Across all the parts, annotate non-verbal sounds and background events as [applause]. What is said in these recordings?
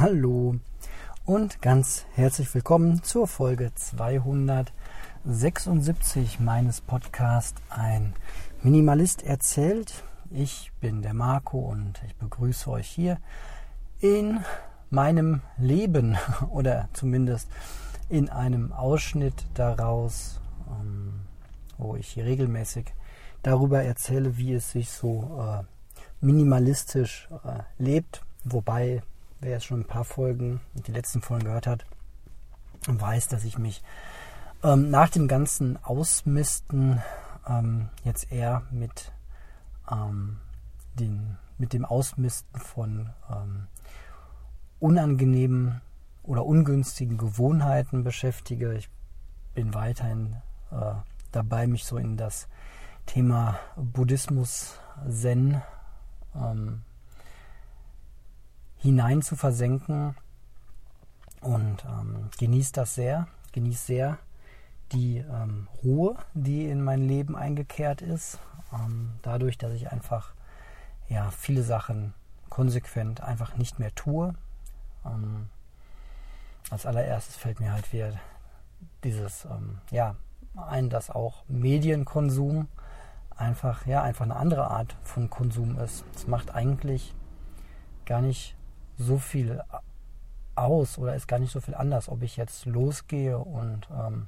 Hallo und ganz herzlich willkommen zur Folge 276 meines Podcasts Ein Minimalist erzählt. Ich bin der Marco und ich begrüße euch hier in meinem Leben [laughs] oder zumindest in einem Ausschnitt daraus, ähm, wo ich hier regelmäßig darüber erzähle, wie es sich so äh, minimalistisch äh, lebt. Wobei, wer jetzt schon ein paar Folgen, die letzten Folgen gehört hat, weiß, dass ich mich ähm, nach dem ganzen Ausmisten ähm, jetzt eher mit, ähm, den, mit dem Ausmisten von ähm, unangenehmen oder ungünstigen Gewohnheiten beschäftige. Ich bin weiterhin äh, dabei, mich so in das Thema Buddhismus, Zen ähm, hinein zu versenken und ähm, genieße das sehr, genieße sehr die ähm, Ruhe, die in mein Leben eingekehrt ist, ähm, dadurch, dass ich einfach ja viele Sachen konsequent einfach nicht mehr tue. Ähm, als allererstes fällt mir halt wieder dieses ähm, ja ein, dass auch Medienkonsum einfach, ja, einfach eine andere Art von Konsum ist. Es macht eigentlich gar nicht so viel aus oder ist gar nicht so viel anders, ob ich jetzt losgehe und ähm,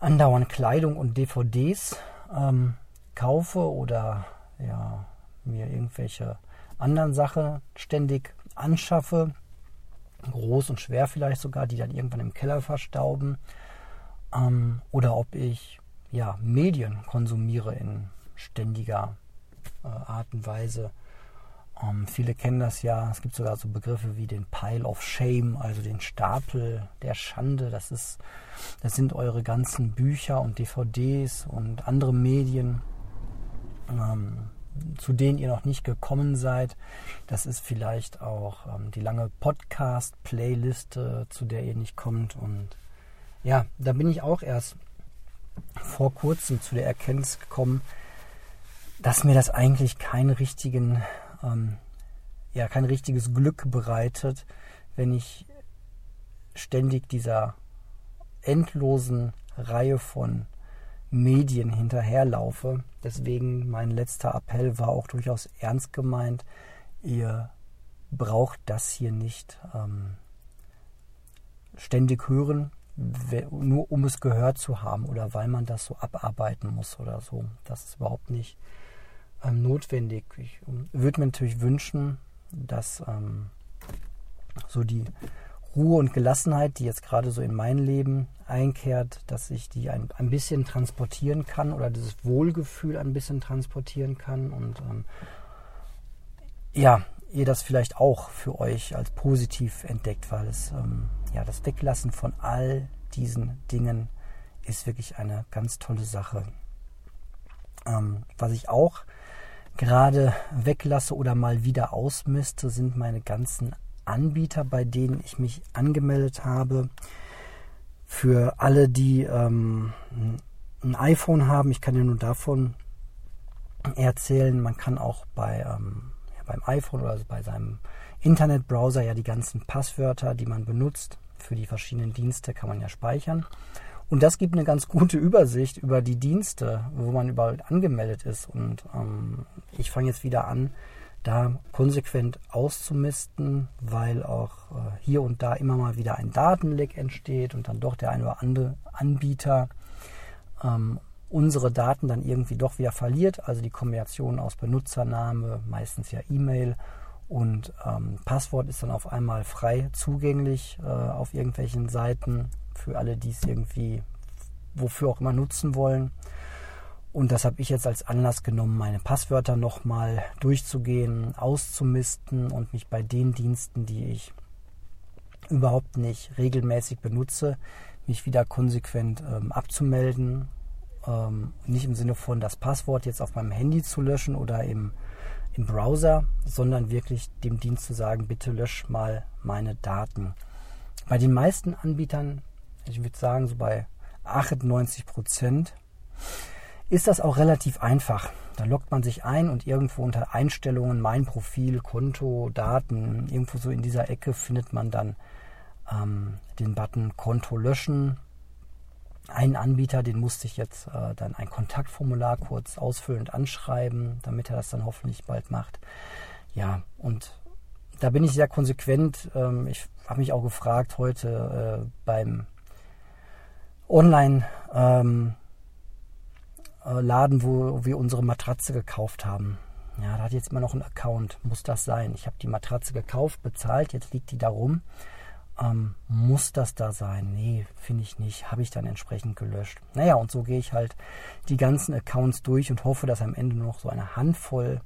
andauernd Kleidung und DVDs ähm, kaufe oder ja, mir irgendwelche anderen Sachen ständig anschaffe, groß und schwer vielleicht sogar, die dann irgendwann im Keller verstauben, ähm, oder ob ich ja, Medien konsumiere in ständiger äh, Art und Weise. Ähm, viele kennen das ja. Es gibt sogar so Begriffe wie den Pile of Shame, also den Stapel der Schande. Das ist, das sind eure ganzen Bücher und DVDs und andere Medien, ähm, zu denen ihr noch nicht gekommen seid. Das ist vielleicht auch ähm, die lange Podcast-Playliste, zu der ihr nicht kommt. Und ja, da bin ich auch erst vor kurzem zu der Erkenntnis gekommen, dass mir das eigentlich keinen richtigen, ähm, ja, kein richtiges Glück bereitet, wenn ich ständig dieser endlosen Reihe von Medien hinterherlaufe. Deswegen mein letzter Appell war auch durchaus ernst gemeint. Ihr braucht das hier nicht ähm, ständig hören nur um es gehört zu haben oder weil man das so abarbeiten muss oder so. Das ist überhaupt nicht ähm, notwendig. Ich ähm, würde mir natürlich wünschen, dass ähm, so die Ruhe und Gelassenheit, die jetzt gerade so in mein Leben einkehrt, dass ich die ein, ein bisschen transportieren kann oder dieses Wohlgefühl ein bisschen transportieren kann und ähm, ja, ihr das vielleicht auch für euch als positiv entdeckt, weil es ähm, ja das Weglassen von all diesen Dingen ist wirklich eine ganz tolle Sache. Ähm, was ich auch gerade weglasse oder mal wieder ausmiste, sind meine ganzen Anbieter, bei denen ich mich angemeldet habe. Für alle, die ähm, ein iPhone haben, ich kann ja nur davon erzählen, man kann auch bei ähm, beim iPhone oder also bei seinem Internetbrowser ja die ganzen Passwörter, die man benutzt für die verschiedenen Dienste, kann man ja speichern. Und das gibt eine ganz gute Übersicht über die Dienste, wo man überall angemeldet ist. Und ähm, ich fange jetzt wieder an, da konsequent auszumisten, weil auch äh, hier und da immer mal wieder ein Datenleck entsteht und dann doch der eine oder andere Anbieter ähm, unsere Daten dann irgendwie doch wieder verliert. Also die Kombination aus Benutzername, meistens ja E-Mail und ähm, Passwort ist dann auf einmal frei zugänglich äh, auf irgendwelchen Seiten für alle, die es irgendwie wofür auch immer nutzen wollen. Und das habe ich jetzt als Anlass genommen, meine Passwörter nochmal durchzugehen, auszumisten und mich bei den Diensten, die ich überhaupt nicht regelmäßig benutze, mich wieder konsequent ähm, abzumelden ähm, nicht im Sinne von das Passwort jetzt auf meinem Handy zu löschen oder im, im Browser, sondern wirklich dem Dienst zu sagen, bitte lösch mal meine Daten. Bei den meisten Anbietern, ich würde sagen so bei 98 Prozent, ist das auch relativ einfach. Da loggt man sich ein und irgendwo unter Einstellungen, mein Profil, Konto, Daten, irgendwo so in dieser Ecke findet man dann ähm, den Button Konto löschen. Einen Anbieter, den musste ich jetzt äh, dann ein Kontaktformular kurz ausfüllend anschreiben, damit er das dann hoffentlich bald macht. Ja, und da bin ich sehr konsequent. Ähm, ich habe mich auch gefragt heute äh, beim Online ähm, äh, wo wir unsere Matratze gekauft haben. Ja, da hat jetzt immer noch ein Account. Muss das sein? Ich habe die Matratze gekauft, bezahlt, jetzt liegt die da rum. Ähm, muss das da sein? Nee, finde ich nicht. Habe ich dann entsprechend gelöscht. Naja, und so gehe ich halt die ganzen Accounts durch und hoffe, dass am Ende noch so eine Handvoll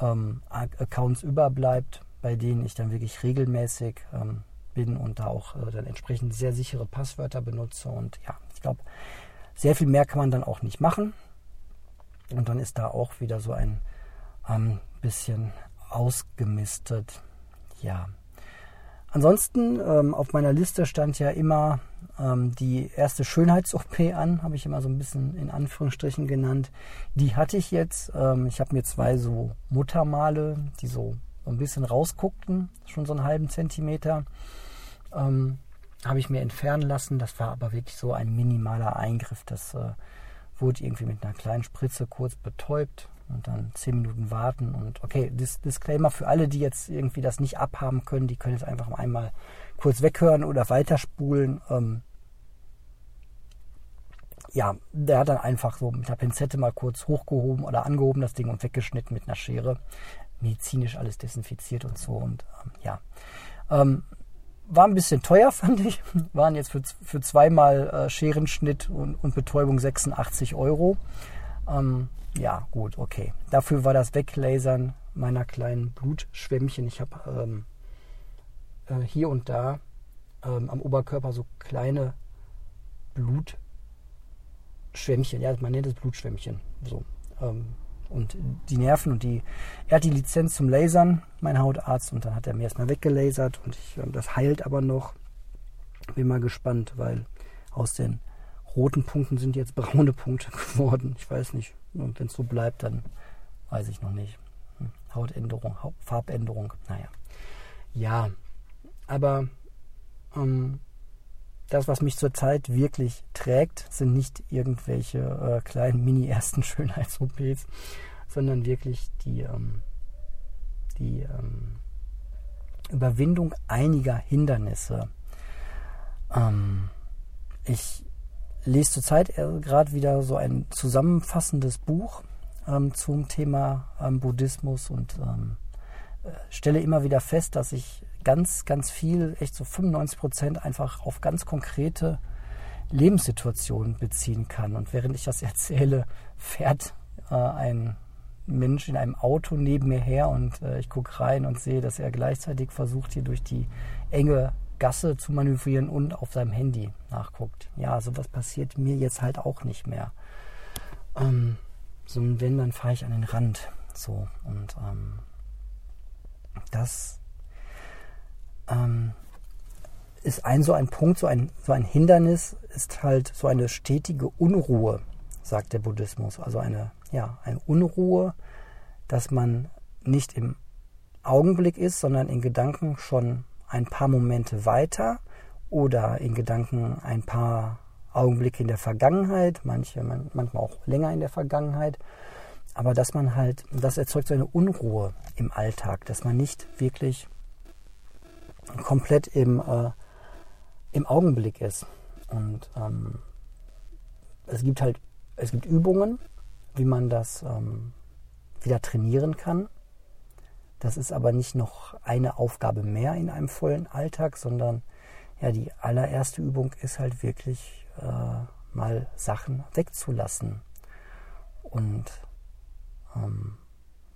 ähm, Accounts überbleibt, bei denen ich dann wirklich regelmäßig ähm, bin und da auch äh, dann entsprechend sehr sichere Passwörter benutze. Und ja, ich glaube, sehr viel mehr kann man dann auch nicht machen. Und dann ist da auch wieder so ein ähm, bisschen ausgemistet. Ja. Ansonsten ähm, auf meiner Liste stand ja immer ähm, die erste Schönheits-OP an, habe ich immer so ein bisschen in Anführungsstrichen genannt. Die hatte ich jetzt. Ähm, ich habe mir zwei so Muttermale, die so ein bisschen rausguckten, schon so einen halben Zentimeter, ähm, habe ich mir entfernen lassen. Das war aber wirklich so ein minimaler Eingriff. Das äh, wurde irgendwie mit einer kleinen Spritze kurz betäubt und dann zehn Minuten warten. Und okay, Dis Disclaimer für alle, die jetzt irgendwie das nicht abhaben können, die können jetzt einfach einmal kurz weghören oder weiterspulen. Ähm, ja, der hat dann einfach so mit der Pinzette mal kurz hochgehoben oder angehoben das Ding und weggeschnitten mit einer Schere. Medizinisch alles desinfiziert und so. Und ähm, ja, ähm, war ein bisschen teuer, [laughs] fand ich. Waren jetzt für, für zweimal äh, Scherenschnitt und, und, Betäubung 86 Euro. Ähm, ja, gut, okay. Dafür war das Weglasern meiner kleinen Blutschwämmchen. Ich habe ähm, äh, hier und da ähm, am Oberkörper so kleine Blutschwämmchen. Ja, man nennt es Blutschwämmchen. So. Und die Nerven und die. Er hat die Lizenz zum Lasern, mein Hautarzt, und dann hat er mir erstmal weggelasert und ich, ähm, das heilt aber noch. Bin mal gespannt, weil aus den roten Punkten sind jetzt [laughs] braune Punkte geworden. Ich weiß nicht. Und wenn es so bleibt, dann weiß ich noch nicht. Hm, Hautänderung, Farbänderung, naja. Ja, aber ähm, das, was mich zurzeit wirklich trägt, sind nicht irgendwelche äh, kleinen Mini-ersten [laughs] Schönheits-OPs, sondern wirklich die, ähm, die ähm, Überwindung einiger Hindernisse. Ähm, ich lese zurzeit gerade wieder so ein zusammenfassendes Buch ähm, zum Thema ähm, Buddhismus und ähm, äh, stelle immer wieder fest, dass ich ganz, ganz viel, echt so 95 Prozent einfach auf ganz konkrete Lebenssituationen beziehen kann. Und während ich das [laughs] erzähle, fährt äh, ein Mensch in einem Auto neben mir her und äh, ich gucke rein und sehe, dass er gleichzeitig versucht, hier durch die enge Gasse zu manövrieren und auf seinem Handy nachguckt. Ja, sowas passiert mir jetzt halt auch nicht mehr. Ähm, so, wenn, dann fahre ich an den Rand. So, und ähm, das ähm, ist ein so ein Punkt, so ein, so ein Hindernis ist halt so eine stetige Unruhe, sagt der Buddhismus. Also eine, ja, eine Unruhe, dass man nicht im Augenblick ist, sondern in Gedanken schon ein paar Momente weiter oder in Gedanken ein paar Augenblicke in der Vergangenheit, manche manchmal auch länger in der Vergangenheit. Aber dass man halt, das erzeugt so eine Unruhe im Alltag, dass man nicht wirklich komplett im, äh, im Augenblick ist. Und ähm, es gibt halt, es gibt Übungen, wie man das ähm, wieder trainieren kann. Das ist aber nicht noch eine Aufgabe mehr in einem vollen Alltag, sondern ja, die allererste Übung ist halt wirklich äh, mal Sachen wegzulassen. Und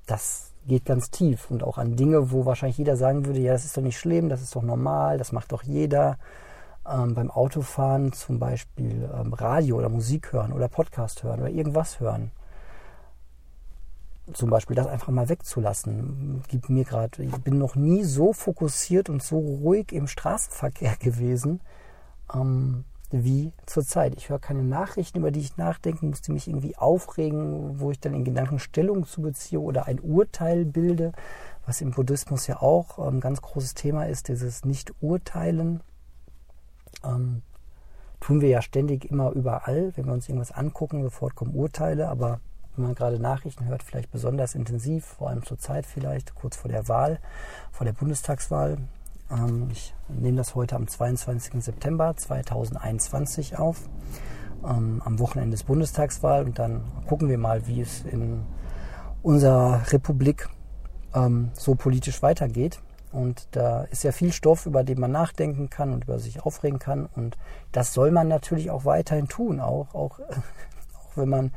das geht ganz tief und auch an Dinge, wo wahrscheinlich jeder sagen würde, ja, das ist doch nicht schlimm, das ist doch normal, das macht doch jeder. Ähm, beim Autofahren zum Beispiel ähm, Radio oder Musik hören oder Podcast hören oder irgendwas hören. Zum Beispiel das einfach mal wegzulassen, gibt mir gerade, ich bin noch nie so fokussiert und so ruhig im Straßenverkehr [laughs] gewesen, ähm, wie zurzeit. Ich höre keine Nachrichten, über die ich nachdenken muss, die mich irgendwie aufregen, wo ich dann in Gedanken Stellung zu beziehe oder ein Urteil bilde, was im Buddhismus ja auch ein ähm, ganz großes Thema ist, dieses Nicht-Urteilen. Ähm, tun wir ja ständig immer überall. Wenn wir uns irgendwas angucken, sofort kommen Urteile, aber wenn man gerade Nachrichten hört, vielleicht besonders intensiv, vor allem zur Zeit vielleicht, kurz vor der Wahl, vor der Bundestagswahl. Ähm, ich nehme das heute am 22. September 2021 auf, ähm, am Wochenende des Bundestagswahl und dann gucken wir mal, wie es in unserer Republik ähm, so politisch weitergeht. Und da ist ja viel Stoff, über den man nachdenken kann und über sich aufregen kann. Und das soll man natürlich auch weiterhin tun, auch, auch, [laughs] auch wenn man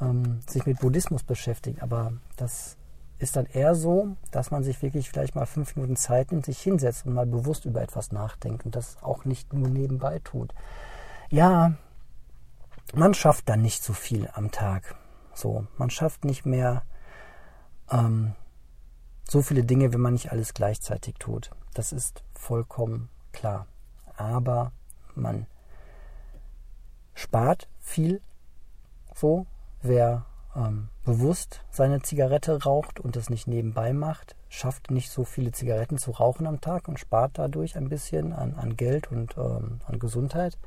ähm, sich mit Buddhismus beschäftigt. Aber das ist dann eher so, dass man sich wirklich vielleicht mal fünf Minuten Zeit nimmt, sich hinsetzt und mal bewusst über etwas nachdenkt und das auch nicht nur nebenbei tut. Ja, man schafft dann nicht so viel am Tag. So, man schafft nicht mehr ähm, so viele Dinge, wenn man nicht alles gleichzeitig tut. Das ist vollkommen klar. Aber man spart viel so. Wer ähm, bewusst seine Zigarette raucht und das nicht nebenbei macht, schafft nicht so viele Zigaretten zu rauchen am Tag und spart dadurch ein bisschen an, an Geld und ähm, an Gesundheit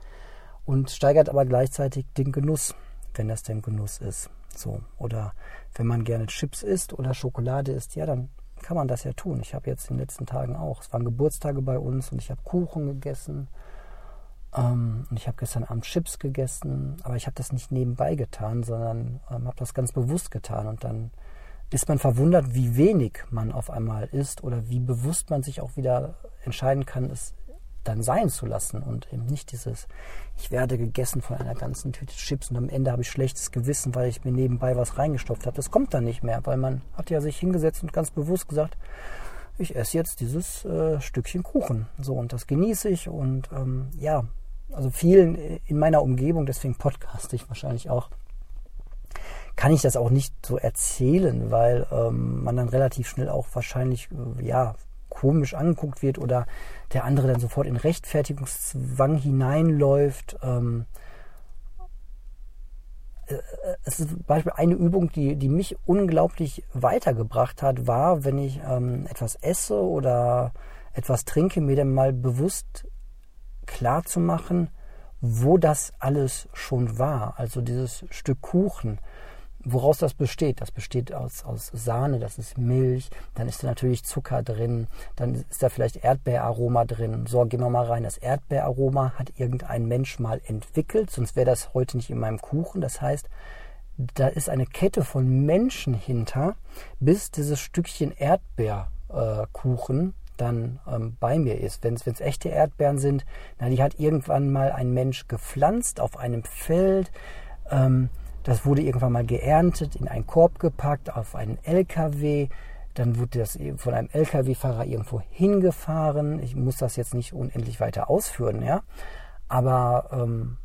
und steigert aber gleichzeitig den Genuss, wenn das denn Genuss ist. So. Oder wenn man gerne Chips isst oder Schokolade isst, ja, dann kann man das ja tun. Ich habe jetzt in den letzten Tagen auch, es waren Geburtstage bei uns und ich habe Kuchen gegessen ähm, und ich habe gestern Abend Chips gegessen, aber ich habe das nicht nebenbei getan, sondern ähm, habe das ganz bewusst getan und dann ist man verwundert, wie wenig man auf einmal isst oder wie bewusst man sich auch wieder entscheiden kann, es dann sein zu lassen und eben nicht dieses, ich werde gegessen von einer ganzen Tüte Chips und am Ende habe ich schlechtes Gewissen, weil ich mir nebenbei was reingestopft habe. Das kommt dann nicht mehr, weil man hat ja sich hingesetzt und ganz bewusst gesagt, ich esse jetzt dieses äh, Stückchen Kuchen. So, und das genieße ich und ähm, ja, also vielen in meiner Umgebung, deswegen podcaste ich wahrscheinlich auch, kann ich das auch nicht so erzählen, weil ähm, man dann relativ schnell auch wahrscheinlich äh, ja komisch angeguckt wird oder der andere dann sofort in Rechtfertigungszwang hineinläuft. Ähm, äh, es ist zum Beispiel eine Übung, die, die mich unglaublich weitergebracht hat, war, wenn ich ähm, etwas esse oder etwas trinke, mir dann mal bewusst klar zu machen, wo das alles schon war. Also dieses Stück Kuchen woraus das besteht. Das besteht aus, aus Sahne, das ist Milch, dann ist da natürlich Zucker drin, dann ist da vielleicht Erdbeeraroma drin. So, gehen wir mal rein. Das Erdbeeraroma hat irgendein Mensch mal entwickelt, sonst wäre das heute nicht in meinem Kuchen. Das heißt, da ist eine Kette von Menschen hinter, bis dieses Stückchen Erdbeerkuchen dann ähm, bei mir ist. Wenn es echte Erdbeeren sind, na, die hat irgendwann mal ein Mensch gepflanzt auf einem Feld. Ähm, das wurde irgendwann mal geerntet, in einen Korb gepackt, auf einen LKW. Dann wurde das von einem LKW-Fahrer irgendwo hingefahren. Ich muss das jetzt nicht unendlich weiter ausführen, ja. Aber ähm,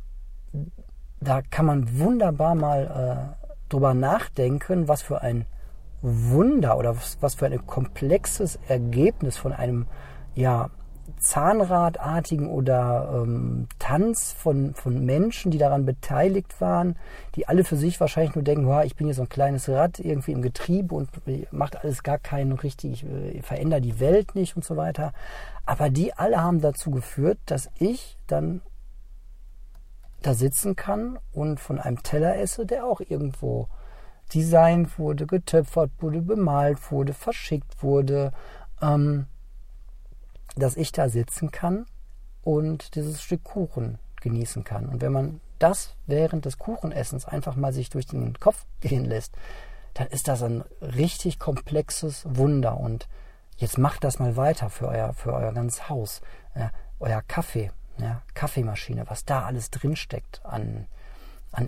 da kann man wunderbar mal äh, drüber nachdenken, was für ein Wunder oder was, was für ein komplexes Ergebnis von einem ja, Zahnradartigen oder ähm, Tanz von, von Menschen, die daran beteiligt waren, die alle für sich wahrscheinlich nur denken, ich bin hier so ein kleines Rad irgendwie im Getriebe und macht alles gar keinen richtig, ich äh, verändere die Welt nicht und so weiter. Aber die alle haben dazu geführt, dass ich dann da sitzen kann und von einem Teller esse, der auch irgendwo designt wurde, getöpfert wurde, bemalt wurde, verschickt wurde. Ähm, dass ich da sitzen kann und dieses Stück Kuchen genießen kann. Und wenn man das während des Kuchenessens einfach mal sich durch den Kopf [laughs] gehen lässt, dann ist das ein richtig komplexes Wunder. Und jetzt macht das mal weiter für euer, für euer ganzes Haus. Ja, euer Kaffee, ja, Kaffeemaschine, was da alles drinsteckt an, an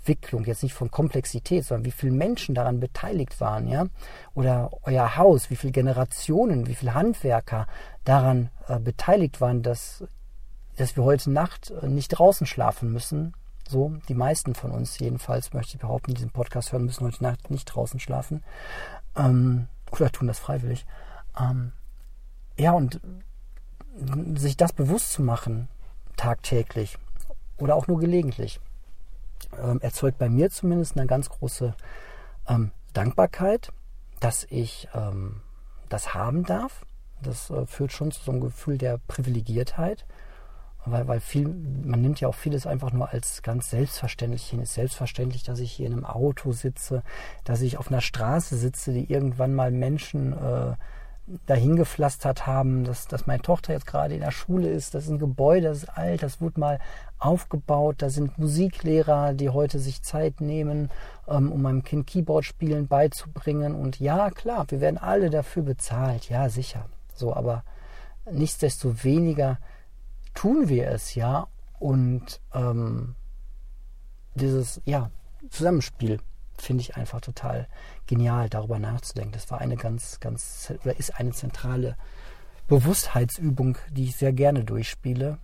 Entwicklung, jetzt nicht von Komplexität, sondern wie viele Menschen daran beteiligt waren, ja, oder euer Haus, wie viele Generationen, wie viele Handwerker daran äh, beteiligt waren, dass, dass wir heute Nacht äh, nicht draußen schlafen müssen. So, die meisten von uns jedenfalls, möchte ich behaupten, die diesen Podcast hören, müssen heute Nacht nicht draußen schlafen. Ähm, oder tun das freiwillig. Ähm, ja, und sich das bewusst zu machen, tagtäglich, oder auch nur gelegentlich, ähm, erzeugt bei mir zumindest eine ganz große ähm, Dankbarkeit, dass ich ähm, das haben darf. Das äh, führt schon zu so einem Gefühl der Privilegiertheit weil, weil viel, man nimmt ja auch vieles einfach nur als ganz selbstverständlich hin. Es ist selbstverständlich, dass ich hier in einem Auto sitze, dass ich auf einer Straße sitze, die irgendwann mal Menschen äh, dahin gepflastert haben, dass, dass meine Tochter jetzt gerade in der Schule ist, das ist ein Gebäude, das ist alt, das wurde mal aufgebaut, da sind Musiklehrer, die heute sich Zeit nehmen, ähm, um meinem Kind Keyboard-Spielen beizubringen. Und ja, klar, wir werden alle dafür bezahlt, ja, sicher. So, aber nichtsdestoweniger tun wir es ja. Und ähm, dieses ja, Zusammenspiel finde ich einfach total genial, darüber nachzudenken. Das war eine ganz, ganz oder ist eine zentrale Bewusstheitsübung, die ich sehr gerne durchspiele,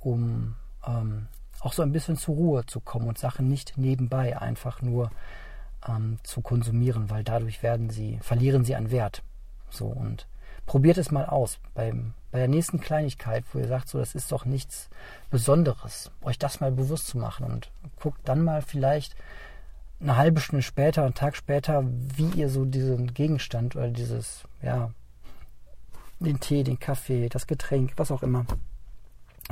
um ähm, auch so ein bisschen zur Ruhe zu kommen und Sachen nicht nebenbei einfach nur ähm, zu konsumieren, weil dadurch werden sie, verlieren sie an Wert. So und probiert es mal aus. Beim, bei der nächsten Kleinigkeit, wo ihr sagt, so, das ist doch nichts Besonderes, euch das mal bewusst zu machen und guckt dann mal vielleicht eine halbe Stunde später, einen Tag später, wie ihr so diesen Gegenstand oder dieses, ja, den Tee, den Kaffee, das Getränk, was auch immer,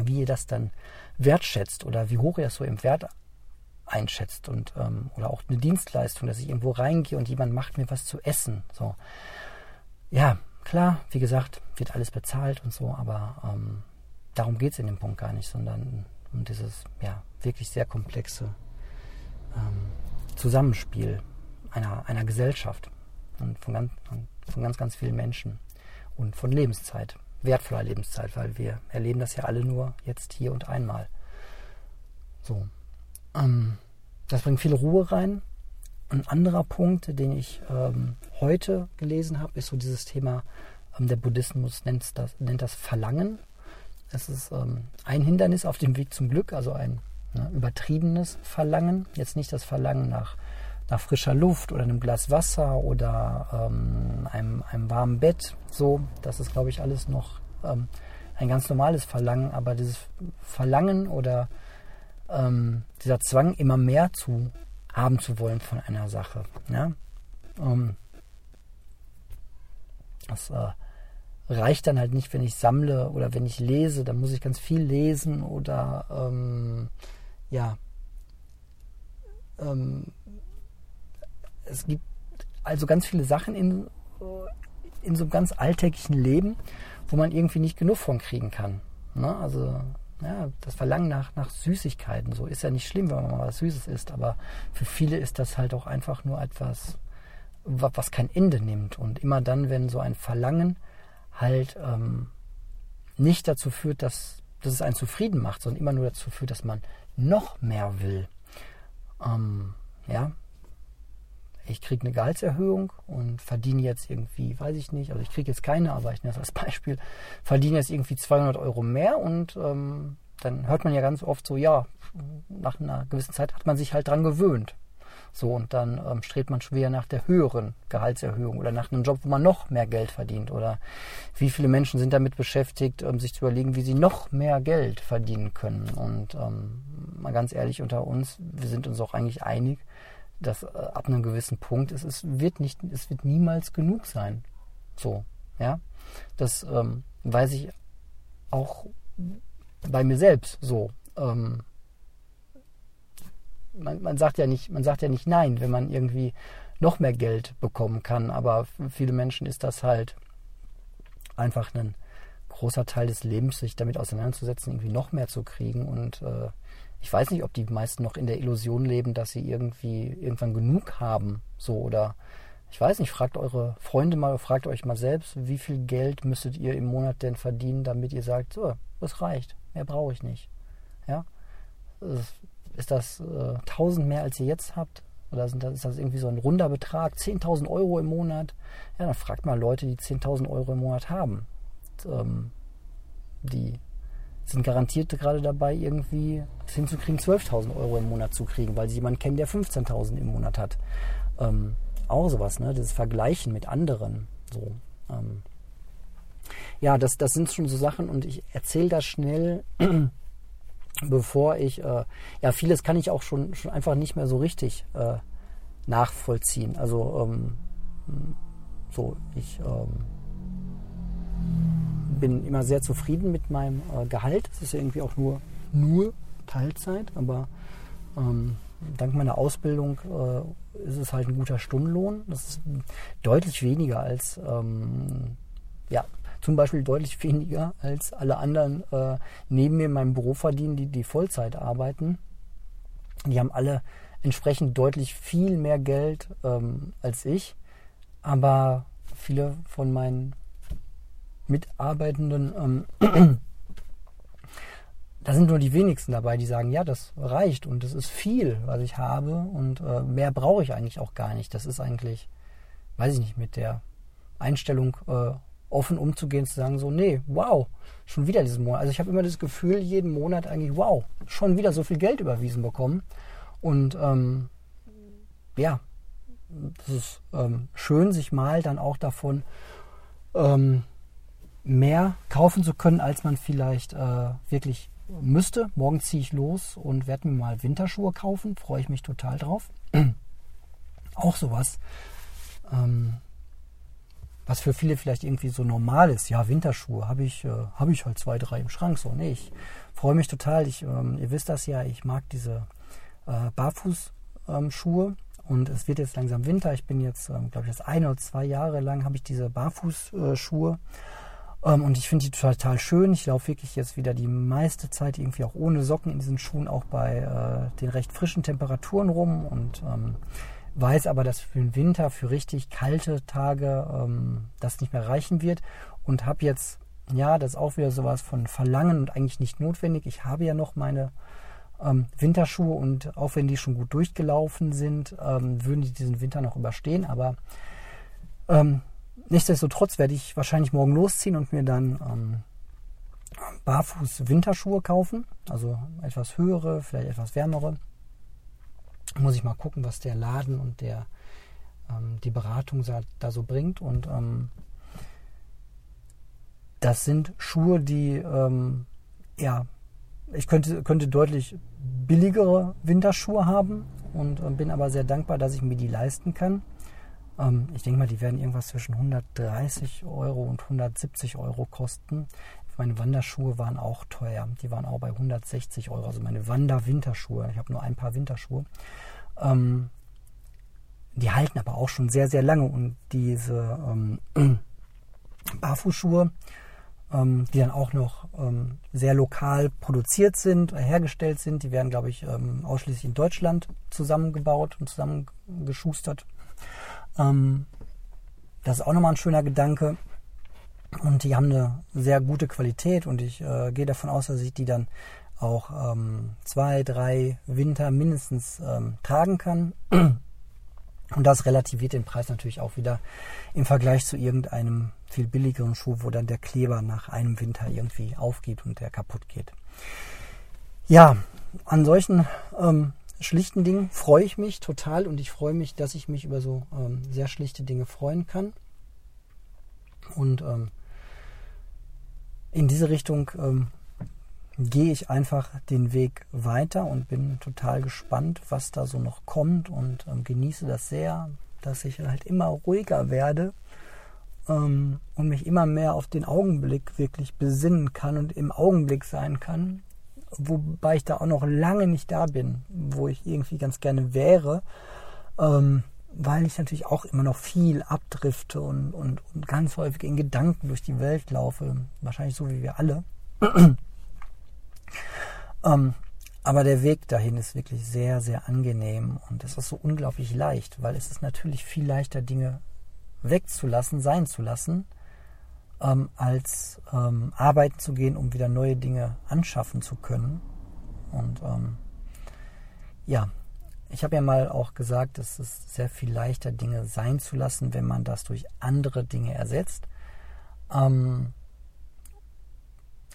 wie ihr das dann wertschätzt oder wie hoch ihr das so im Wert einschätzt und ähm, oder auch eine Dienstleistung, dass ich irgendwo reingehe und jemand macht mir was zu essen. So. Ja, Klar, wie gesagt, wird alles bezahlt und so, aber ähm, darum geht es in dem Punkt gar nicht, sondern um dieses ja, wirklich sehr komplexe ähm, Zusammenspiel einer, einer Gesellschaft und von ganz, von ganz, ganz vielen Menschen und von Lebenszeit, wertvoller Lebenszeit, weil wir erleben das ja alle nur jetzt hier und einmal. So. Ähm, das bringt viel Ruhe rein. Ein anderer Punkt, den ich ähm, heute gelesen habe, ist so dieses Thema, ähm, der Buddhismus nennt das, nennt das Verlangen. Es ist ähm, ein Hindernis auf dem Weg zum Glück, also ein ne, übertriebenes Verlangen. Jetzt nicht das Verlangen nach, nach frischer Luft oder einem Glas Wasser oder ähm, einem, einem warmen Bett. So, das ist, glaube ich, alles noch ähm, ein ganz normales Verlangen, aber dieses Verlangen oder ähm, dieser Zwang, immer mehr zu haben zu wollen von einer Sache. Ja? Ähm, das äh, reicht dann halt nicht, wenn ich sammle oder wenn ich lese, dann muss ich ganz viel lesen oder ähm, ja. Ähm, es gibt also ganz viele Sachen in, in so einem ganz alltäglichen Leben, wo man irgendwie nicht genug von kriegen kann. Ne? Also ja, das Verlangen nach, nach Süßigkeiten, so ist ja nicht schlimm, wenn man mal was Süßes isst, aber für viele ist das halt auch einfach nur etwas, was kein Ende nimmt. Und immer dann, wenn so ein Verlangen halt ähm, nicht dazu führt, dass, dass es einen zufrieden macht, sondern immer nur dazu führt, dass man noch mehr will. Ähm, ja, ich kriege eine Gehaltserhöhung und verdiene jetzt irgendwie, weiß ich nicht, also ich kriege jetzt keine, aber ich nenne das als Beispiel, verdiene jetzt irgendwie 200 Euro mehr und ähm, dann hört man ja ganz oft so, ja, nach einer gewissen Zeit hat man sich halt dran gewöhnt. So, und dann ähm, strebt man schwer nach der höheren Gehaltserhöhung oder nach einem Job, wo man noch mehr Geld verdient. Oder wie viele Menschen sind damit beschäftigt, ähm, sich zu überlegen, wie sie noch mehr Geld verdienen können. Und ähm, mal ganz ehrlich unter uns, wir sind uns auch eigentlich einig, dass äh, ab einem gewissen Punkt es, es wird nicht, es wird niemals genug sein. So, ja. Das ähm, weiß ich auch bei mir selbst so. Ähm, man, man, sagt ja nicht, man sagt ja nicht nein, wenn man irgendwie noch mehr Geld bekommen kann. Aber für viele Menschen ist das halt einfach ein großer Teil des Lebens, sich damit auseinanderzusetzen, irgendwie noch mehr zu kriegen. Und äh, ich weiß nicht, ob die meisten noch in der Illusion leben, dass sie irgendwie irgendwann genug haben. So oder ich weiß nicht, fragt eure Freunde mal, fragt euch mal selbst, wie viel Geld müsstet ihr im Monat denn verdienen, damit ihr sagt, so, das reicht, mehr brauche ich nicht. Ja, ist das äh, 1000 mehr, als ihr jetzt habt? Oder sind das, ist das irgendwie so ein runder Betrag? 10.000 Euro im Monat? Ja, dann fragt mal Leute, die 10.000 Euro im Monat haben. Und, ähm, die sind garantiert gerade dabei, irgendwie es hinzukriegen, 12.000 Euro im Monat zu kriegen, weil sie jemanden kennen, der 15.000 im Monat hat. Ähm, auch sowas, ne? Das Vergleichen mit anderen. So. Ähm, ja, das, das sind schon so Sachen und ich erzähle das schnell, bevor ich, äh, ja, vieles kann ich auch schon, schon einfach nicht mehr so richtig äh, nachvollziehen. Also, ähm, so, ich ähm, bin immer sehr zufrieden mit meinem äh, Gehalt. Es ist ja irgendwie auch nur, nur Teilzeit, aber ähm, dank meiner Ausbildung äh, ist es halt ein guter Stundenlohn. Das ist deutlich weniger als, ähm, ja, zum Beispiel deutlich [laughs] weniger als alle anderen äh, neben mir in meinem Büro verdienen, die, die Vollzeit arbeiten. Die haben alle entsprechend deutlich viel mehr Geld ähm, als ich. Aber viele von meinen Mitarbeitenden ähm, [clears throat] da sind nur die wenigsten dabei, die sagen, ja, das reicht und das ist viel, was ich habe und äh, mehr brauche ich eigentlich auch gar nicht. Das ist eigentlich, weiß ich nicht, mit der Einstellung äh, offen umzugehen, zu sagen so, nee, wow, schon wieder diesen Monat. Also ich habe immer das Gefühl, jeden Monat eigentlich, wow, schon wieder so viel Geld überwiesen bekommen. Und ähm, ja, das ist ähm, schön, sich mal dann auch davon ähm, mehr kaufen zu können, als man vielleicht äh, wirklich müsste. Morgen ziehe ich los und werde mir mal Winterschuhe kaufen. Freue ich mich total drauf. [clears throat] Auch sowas, ähm, was für viele vielleicht irgendwie so normal ist. Ja, Winterschuhe habe ich, äh, habe ich halt zwei, drei im Schrank. So, nee, ich freue mich total. Ich, ähm, ihr wisst das ja, ich mag diese äh, Barfußschuhe. Ähm, und es wird jetzt langsam Winter. Ich bin jetzt, ähm, glaube ich, das eine oder zwei Jahre lang habe ich diese Barfußschuhe. Äh, ähm, und ich finde die total schön. Ich laufe wirklich jetzt wieder die meiste Zeit irgendwie auch ohne Socken in diesen Schuhen, auch bei äh, den recht frischen Temperaturen rum und ähm, weiß aber, dass für den Winter, für richtig kalte Tage ähm, das nicht mehr reichen wird und habe jetzt, ja, das ist auch wieder sowas von Verlangen und eigentlich nicht notwendig. Ich habe ja noch meine ähm, Winterschuhe und auch wenn die schon gut durchgelaufen sind, ähm, würden die diesen Winter noch überstehen, aber ähm, nichtsdestotrotz werde ich wahrscheinlich morgen losziehen und mir dann ähm, barfuß Winterschuhe kaufen. Also etwas höhere, vielleicht etwas wärmere. Muss ich mal gucken, was der Laden und der ähm, die Beratung da so bringt. Und ähm, das sind Schuhe, die ähm, ja, ich könnte, könnte deutlich billigere Winterschuhe haben und äh, bin aber sehr dankbar, dass ich mir die leisten kann. Ähm, ich denke mal, die werden irgendwas zwischen 130 Euro und 170 Euro kosten. Meine Wanderschuhe waren auch teuer. Die waren auch bei 160 Euro. Also meine Wander-Winterschuhe. Ich habe nur ein paar Winterschuhe. Ähm, die halten aber auch schon sehr, sehr lange. Und diese ähm, [clears throat] Barfußschuhe, ähm, die dann auch noch ähm, sehr lokal produziert sind, hergestellt sind, die werden, glaube ich, ähm, ausschließlich in Deutschland zusammengebaut und zusammengeschustert. Ähm, das ist auch nochmal ein schöner Gedanke. Und die haben eine sehr gute Qualität und ich äh, gehe davon aus, dass ich die dann auch ähm, zwei, drei Winter mindestens ähm, tragen kann. [clears throat] Und das relativiert den Preis natürlich auch wieder im Vergleich zu irgendeinem viel billigeren Schuh, wo dann der Kleber nach einem Winter irgendwie aufgeht und der kaputt geht. Ja, an solchen ähm, schlichten Dingen freue ich mich total und ich freue mich, dass ich mich über so ähm, sehr schlichte Dinge freuen kann. Und ähm, in diese Richtung ähm, gehe ich einfach den Weg weiter und bin total gespannt, was da so noch kommt und ähm, genieße das sehr, dass ich halt immer ruhiger werde ähm, und mich immer mehr auf den Augenblick wirklich besinnen kann und im Augenblick sein kann wobei ich da auch noch lange nicht da bin, wo ich irgendwie ganz gerne wäre, ähm, weil ich natürlich auch immer noch viel abdrifte und, und, und ganz häufig in Gedanken durch die Welt laufe, wahrscheinlich so wie wir alle. [clears throat] ähm, aber der Weg dahin ist wirklich sehr, sehr angenehm und es ist so unglaublich leicht, weil es ist natürlich viel leichter, Dinge wegzulassen, sein zu lassen, ähm, als ähm, arbeiten zu gehen, um wieder neue Dinge anschaffen zu können. Und ähm, ja, ich habe ja mal auch gesagt, es ist sehr viel leichter, Dinge sein zu lassen, wenn man das durch andere Dinge ersetzt. Ähm,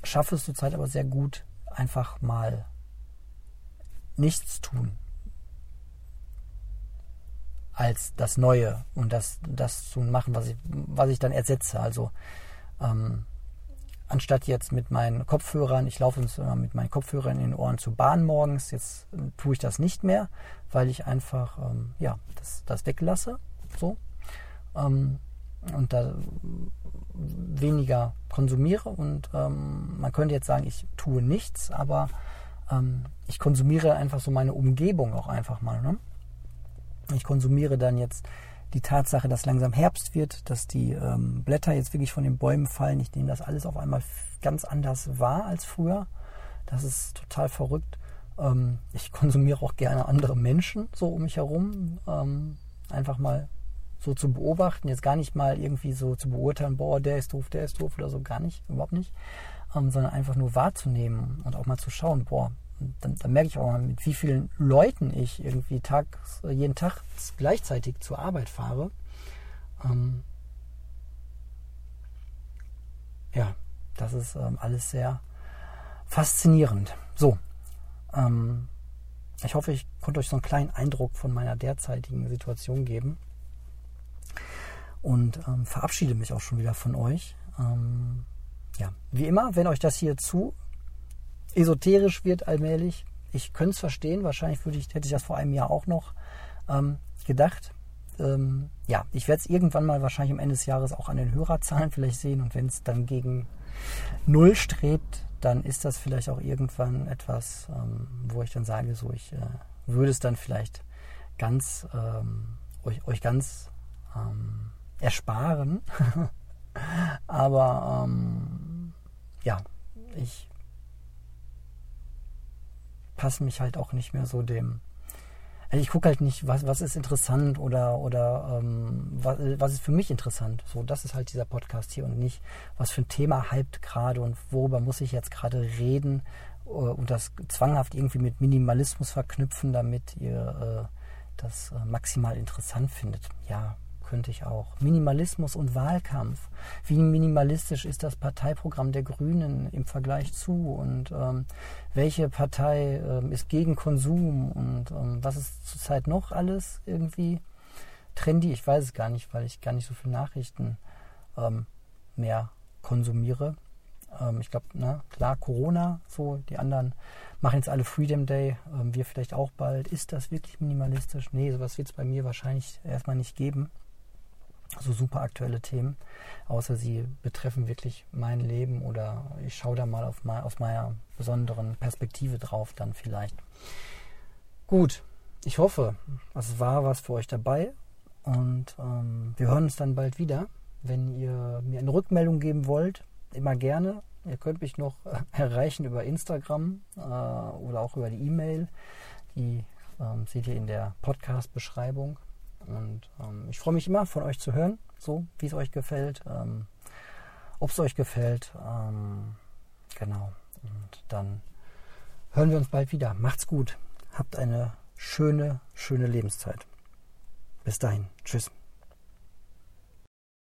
schaffe es zurzeit aber sehr gut, einfach mal nichts tun als das Neue und das, das zu machen, was ich, was ich dann ersetze. Also ähm, anstatt jetzt mit meinen Kopfhörern, ich laufe uns immer mit meinen Kopfhörern in den Ohren zur Bahn morgens, jetzt äh, tue ich das nicht mehr, weil ich einfach ähm, ja, das, das weglasse. So. Ähm, und da weniger konsumiere. Und ähm, man könnte jetzt sagen, ich tue nichts, aber ähm, ich konsumiere einfach so meine Umgebung auch einfach mal. Ne? Ich konsumiere dann jetzt die Tatsache, dass langsam Herbst wird, dass die ähm, Blätter jetzt wirklich von den Bäumen fallen. Ich nehme das alles auf einmal ganz anders wahr als früher. Das ist total verrückt. Ähm, ich [laughs] konsumiere auch gerne andere Menschen so um mich herum. Ähm, einfach mal so zu beobachten, jetzt gar nicht mal irgendwie so zu beurteilen, boah, der ist doof, der ist doof oder so, gar nicht, überhaupt nicht, ähm, sondern einfach nur wahrzunehmen und auch mal zu schauen, boah, dann, dann, merke ich auch mal, mit wie vielen Leuten ich irgendwie tags, jeden Tag gleichzeitig zur Arbeit fahre. Ähm, ja, das ist ähm, alles sehr faszinierend. So, ähm, ich hoffe, ich konnte euch so einen kleinen Eindruck von meiner derzeitigen Situation geben und ähm, verabschiede mich auch schon wieder von euch. Ähm, ja, wie immer, wenn euch das hier zu esoterisch wird allmählich, ich könnte es verstehen, wahrscheinlich würde ich, hätte ich das vor einem Jahr auch noch ähm, gedacht. Ähm, ja, ich werde es irgendwann mal wahrscheinlich am Ende des Jahres auch an den Hörerzahlen vielleicht sehen und wenn es dann gegen Null strebt, dann ist das vielleicht auch irgendwann etwas, ähm, wo ich dann sage, so ich äh, würde es dann vielleicht ganz ähm, euch, euch ganz ähm, ersparen. [laughs] Aber ähm, ja, ich passe mich halt auch nicht mehr so dem. Also ich gucke halt nicht, was, was ist interessant oder, oder ähm, was, was ist für mich interessant. So, das ist halt dieser Podcast hier und nicht, was für ein Thema hypt gerade und worüber muss ich jetzt gerade reden äh, und das zwanghaft irgendwie mit Minimalismus verknüpfen, damit ihr äh, das äh, maximal interessant findet. Ja, könnte ich auch. Minimalismus und Wahlkampf. Wie minimalistisch ist das Parteiprogramm der Grünen im Vergleich zu? Und ähm, welche Partei ähm, ist gegen Konsum? Und ähm, was ist zurzeit noch alles irgendwie trendy? Ich weiß es gar nicht, weil ich gar nicht so viele Nachrichten ähm, mehr konsumiere. Ähm, ich glaube, klar, Corona, so die anderen machen jetzt alle Freedom Day, ähm, wir vielleicht auch bald. Ist das wirklich minimalistisch? Nee, sowas wird es bei mir wahrscheinlich erstmal nicht geben so super aktuelle Themen, außer sie betreffen wirklich mein Leben oder ich schaue da mal auf mein, aus meiner besonderen Perspektive drauf dann vielleicht. Gut, ich hoffe, es war was für euch dabei und ähm, wir hören uns dann bald wieder. Wenn ihr mir eine Rückmeldung geben wollt, immer gerne. Ihr könnt mich noch [laughs] erreichen über Instagram äh, oder auch über die E-Mail. Die ähm, seht ihr in der Podcast-Beschreibung. Und ähm, ich freue mich immer von euch zu hören, so wie es euch gefällt, ähm, ob es euch gefällt. Ähm, genau. Und dann hören wir uns bald wieder. Macht's gut. Habt eine schöne, schöne Lebenszeit. Bis dahin. Tschüss.